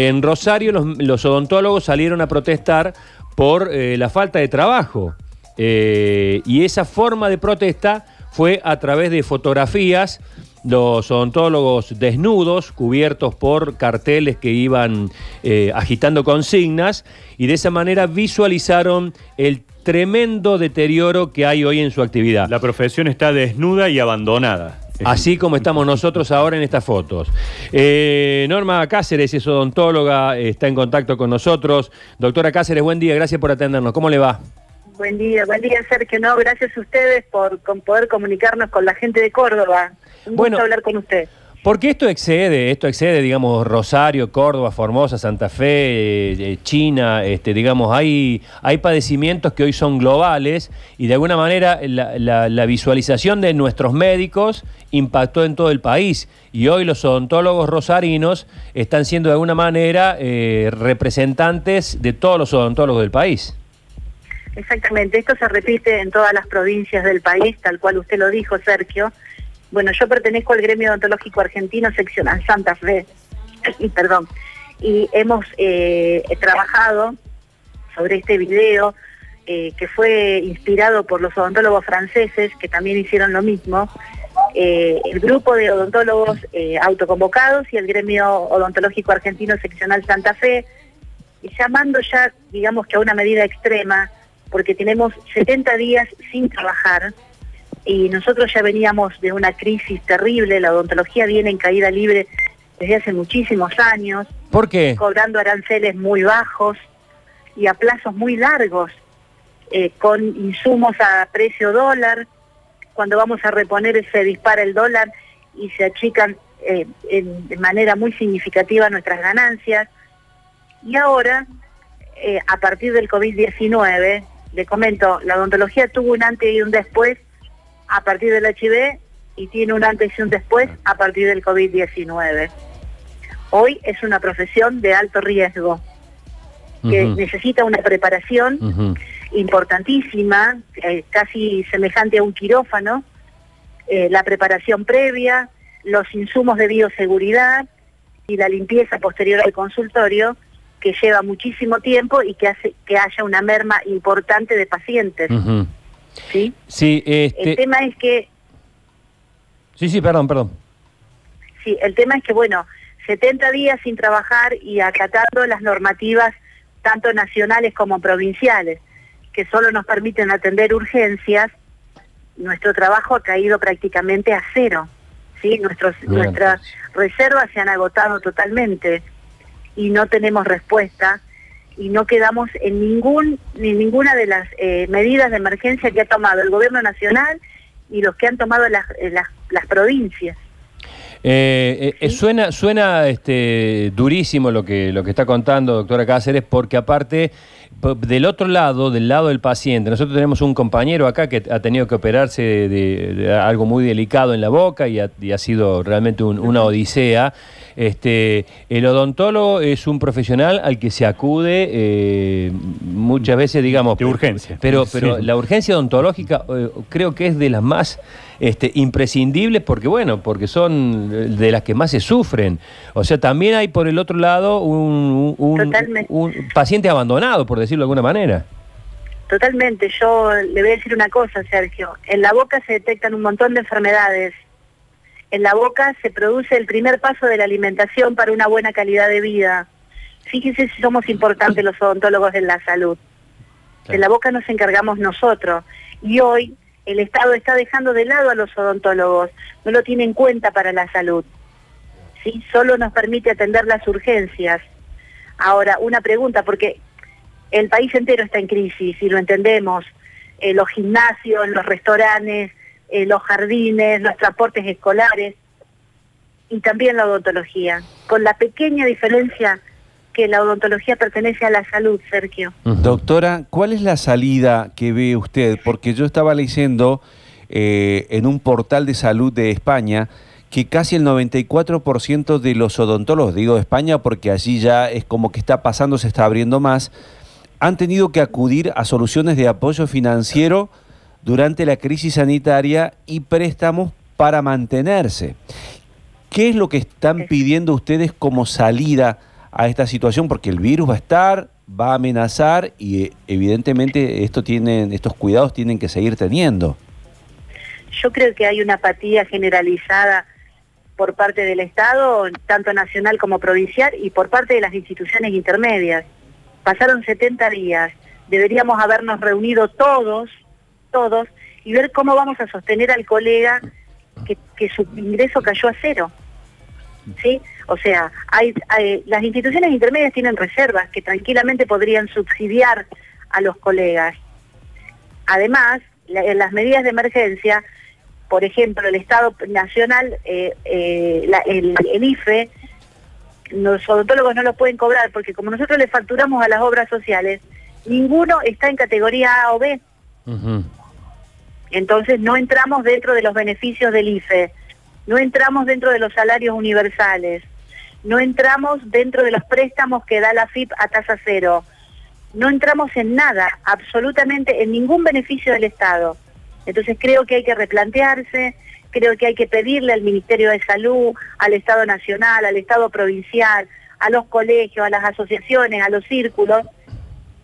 En Rosario los, odontólogos salieron a protestar por eh, la falta de trabajo. Eh, y esa forma de protesta fue a través de fotografías, los odontólogos desnudos, cubiertos por carteles que iban eh, agitando consignas, y de esa manera visualizaron el tremendo deterioro que hay hoy en su actividad. La profesión está desnuda y abandonada. Así como estamos nosotros ahora en estas fotos. Eh, Norma Cáceres es odontóloga, está en contacto con nosotros. Doctora Cáceres, buen día, gracias por atendernos. ¿Cómo le va? Buen día, buen día Sergio. No, gracias a ustedes por con poder comunicarnos con la gente de Córdoba. Un Bueno. gusto hablar con usted. Porque esto excede, esto excede, digamos, Rosario, Córdoba, Formosa, Santa Fe, eh, eh, China, este, digamos, hay, hay padecimientos que hoy son globales y de alguna manera la, la- visualización de nuestros médicos impactó en todo el país y hoy los odontólogos rosarinos están siendo de alguna manera eh, representantes de todos los odontólogos del país. Exactamente, esto se repite en todas las provincias del país, tal cual usted lo dijo, Sergio. Bueno, yo pertenezco al gremio odontológico argentino seccional Santa Fe, perdón, y hemos eh, trabajado sobre este video eh, que fue inspirado por los odontólogos franceses que también hicieron lo mismo. Eh, el grupo de odontólogos autoconvocados y el gremio odontológico argentino seccional Santa Fe, llamando ya, digamos que a una medida extrema, porque tenemos 70 días sin trabajar y nosotros ya veníamos de una crisis terrible, la odontología viene en caída libre desde hace muchísimos años, ¿Por qué? cobrando aranceles muy bajos y a plazos muy largos, eh, con insumos a precio dólar. Cuando vamos a reponer se dispara el dólar y se achican eh, en- de manera muy significativa nuestras ganancias. Y ahora, eh, a partir del COVID-19, le comento, la odontología tuvo un antes y un después a partir del HIV y tiene un antes y un después a partir del COVID-19. Hoy es una profesión de alto riesgo que necesita una preparación importantísima, eh, casi semejante a un quirófano, eh, la preparación previa, los insumos de bioseguridad y la limpieza posterior al consultorio, que lleva muchísimo tiempo y que hace que haya una merma importante de pacientes. ¿Sí? Sí, El este, tema es que sí, sí, perdón, perdón. Sí, el tema es que, bueno, 70 días sin trabajar y acatando las normativas tanto nacionales como provinciales, que solo nos permiten atender urgencias, nuestro trabajo ha caído prácticamente a cero. ¿sí? Nuestros, nuestras reservas se han agotado totalmente y no tenemos respuesta y no quedamos en ningún ni ninguna de las eh, medidas de emergencia que ha tomado el gobierno nacional y los que han tomado las, eh, las, las provincias. Eh, eh, suena suena este, durísimo lo que, lo que está contando doctora Cáceres, porque aparte, del otro lado, del lado del paciente, nosotros tenemos un compañero acá que ha tenido que operarse de, de algo muy delicado en la boca y ha, y ha sido realmente un- una odisea. Este, el odontólogo es un profesional al que se acude eh, muchas veces, digamos... De urgencia. Pero, pero Sí. la urgencia odontológica eh, creo que es de las más este, imprescindibles porque, bueno, porque son de las que más se sufren. O sea, también hay por el otro lado un, un paciente abandonado, por decirlo de alguna manera. Totalmente, yo le voy a decir una cosa, Sergio. En la boca se detectan un montón de enfermedades. En la boca se produce el primer paso de la alimentación para una buena calidad de vida. Fíjese si somos importantes los odontólogos de la salud. De la boca nos encargamos nosotros. Y hoy el Estado está dejando de lado a los odontólogos, no lo tiene en cuenta para la salud. ¿sí? Solo nos permite atender las urgencias. Ahora, una pregunta, porque el país entero está en crisis y lo entendemos. Eh, los gimnasios, los restaurantes, eh, los jardines, los transportes escolares y también la odontología. Con la pequeña diferencia que la odontología pertenece a la salud, Sergio. Doctora, ¿cuál es la salida que ve usted? Porque yo estaba leyendo eh, en un portal de salud de España que casi el 94% de los odontólogos, digo de España porque allí ya es como que está pasando, se está abriendo más, han tenido que acudir a soluciones de apoyo financiero durante la crisis sanitaria y préstamos para mantenerse. ¿Qué es lo que están pidiendo ustedes como salida a esta situación porque el virus va a estar, va a amenazar y eh, evidentemente esto tienen, estos cuidados tienen que seguir teniendo. Yo creo que hay una apatía generalizada por parte del Estado, tanto nacional como provincial, y por parte de las instituciones intermedias. Pasaron 70 días, deberíamos habernos reunido todos, todos, y ver cómo vamos a sostener al colega que, su ingreso cayó a cero. ¿Sí? O sea, hay, las instituciones intermedias tienen reservas que tranquilamente podrían subsidiar a los colegas. Además, en las medidas de emergencia, por ejemplo, el Estado Nacional, eh, eh, el, IFE, los odontólogos no lo pueden cobrar porque como nosotros le facturamos a las obras sociales, ninguno está en categoría A o B. Entonces no entramos dentro de los beneficios del IFE, no entramos dentro de los salarios universales, no entramos dentro de los préstamos que da la FIP a tasa cero, no entramos en nada, absolutamente en ningún beneficio del Estado. Entonces creo que hay que replantearse, creo que hay que pedirle al Ministerio de Salud, al Estado Nacional, al Estado Provincial, a los colegios, a las asociaciones, a los círculos,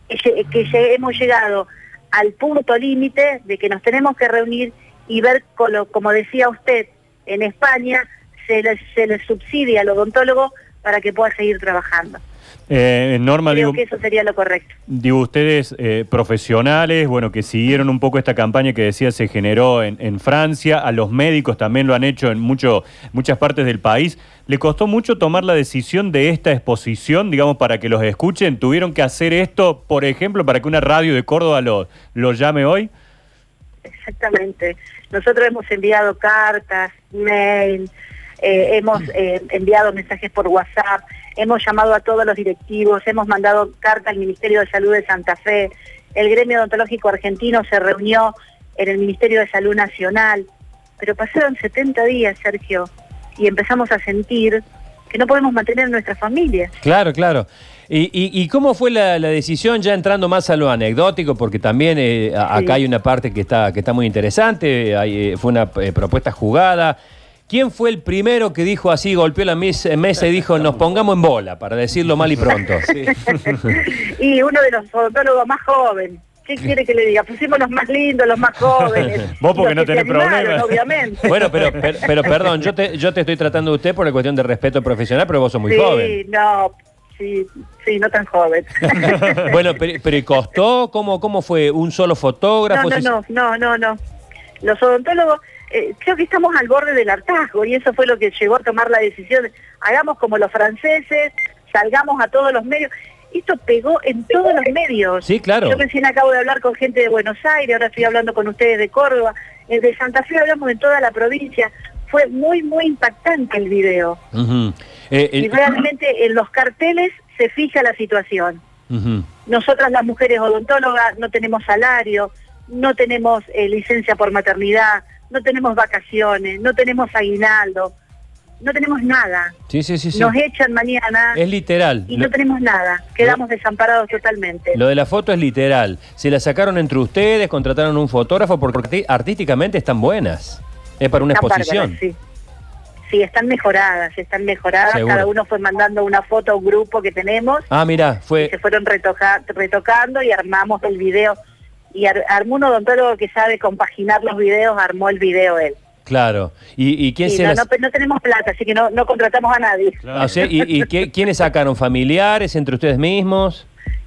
que, que hemos llegado al punto límite de que nos tenemos que reunir y ver, como decía usted, en España se le, se le subsidia al odontólogo para que pueda seguir trabajando. Eh, Norma, Creo digo, que eso sería lo correcto. digo, ustedes eh, profesionales, bueno, que siguieron un poco esta campaña que decía se generó en, en Francia, a los médicos también lo han hecho en mucho, muchas partes del país. ¿Le costó mucho tomar la decisión de esta exposición, digamos, para que los escuchen? ¿Tuvieron que hacer esto, por ejemplo, para que una radio de Córdoba lo, lo llame hoy? Exactamente. Nosotros hemos enviado cartas, mail, eh, hemos eh, enviado mensajes por WhatsApp, hemos llamado a todos los directivos, hemos mandado carta al Ministerio de Salud de Santa Fe, el gremio odontológico argentino se reunió en el Ministerio de Salud Nacional, pero pasaron 70 días, Sergio, y empezamos a sentir que no podemos mantener nuestra familia. Claro, claro. ¿Y, y, y cómo fue la, la decisión, ya entrando más a lo anecdótico, porque también eh, a- Sí. acá hay una parte que está, que está muy interesante, hay, fue una eh, propuesta jugada. ¿Quién fue el primero que dijo así, golpeó la mes- mesa y dijo, nos pongamos en bola, para decirlo mal y pronto? y uno de los odontólogos más jóvenes. ¿Qué quiere que le diga? Pusimos los más lindos, los más jóvenes. Vos porque no tenés animaron, problema. Obviamente. Bueno, pero, per- pero perdón, yo te, yo te estoy tratando de usted por la cuestión de respeto profesional, pero vos sos muy sí, joven. no, sí, sí, no tan joven. Bueno, pero, pero ¿y costó? ¿Cómo, ¿Cómo fue? ¿Un solo fotógrafo? no, no, no, no, no. Los odontólogos, eh, creo que estamos al borde del hartazgo y eso fue lo que llegó a tomar la decisión. Hagamos como los franceses, salgamos a todos los medios. Esto pegó en todos los medios. Sí, claro. Yo recién acabo de hablar con gente de Buenos Aires, ahora estoy hablando con ustedes de Córdoba. Eh, de Santa Fe hablamos en toda la provincia. Fue muy, muy impactante el video. Ujú. Eh, Y eh, realmente en los carteles se fija la situación. Nosotras las mujeres odontólogas no tenemos salario, no tenemos eh, licencia por maternidad, no tenemos vacaciones, no tenemos aguinaldo, no tenemos nada. Sí, sí, sí. sí. Nos echan mañana Es literal. y Lo- no tenemos nada. Quedamos desamparados totalmente. Lo de la foto es literal. Se la sacaron entre ustedes, contrataron un fotógrafo porque artísticamente están buenas. Es para una Están exposición. bárbaras, sí. Sí, están mejoradas, están mejoradas. Seguro. Cada uno fue mandando una foto a un grupo que tenemos Ah, mira, y fue. se fueron retoca- retocando y armamos el video. Y ar- armó un odontólogo que sabe compaginar los videos, armó el video él. Claro. ¿Y, y quién Sí, se no, las- no, no tenemos plata, así que no, no contratamos a nadie. Ah, o sea, ¿Y, y qué- quiénes sacaron? ¿Familiares entre ustedes mismos?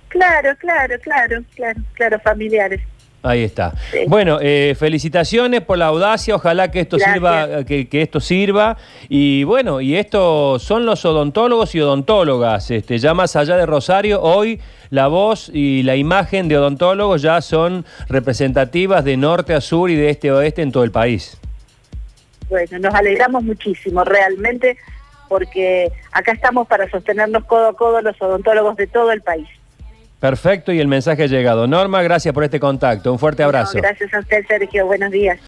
Claro, claro, claro, claro, claro, familiares. Ahí está. Sí. Bueno, eh, felicitaciones por la audacia, ojalá que esto Gracias. sirva, que, que esto sirva. Y bueno, y estos son los odontólogos y odontólogas. Este, ya más allá de Rosario, hoy la voz y la imagen de odontólogos ya son representativas de norte a sur y de este a oeste en todo el país. Bueno, nos alegramos muchísimo, realmente, porque acá estamos para sostenernos codo a codo los odontólogos de todo el país. Perfecto, y el mensaje ha llegado. Norma, gracias por este contacto. Un fuerte abrazo. No, gracias a usted, Sergio. Buenos días.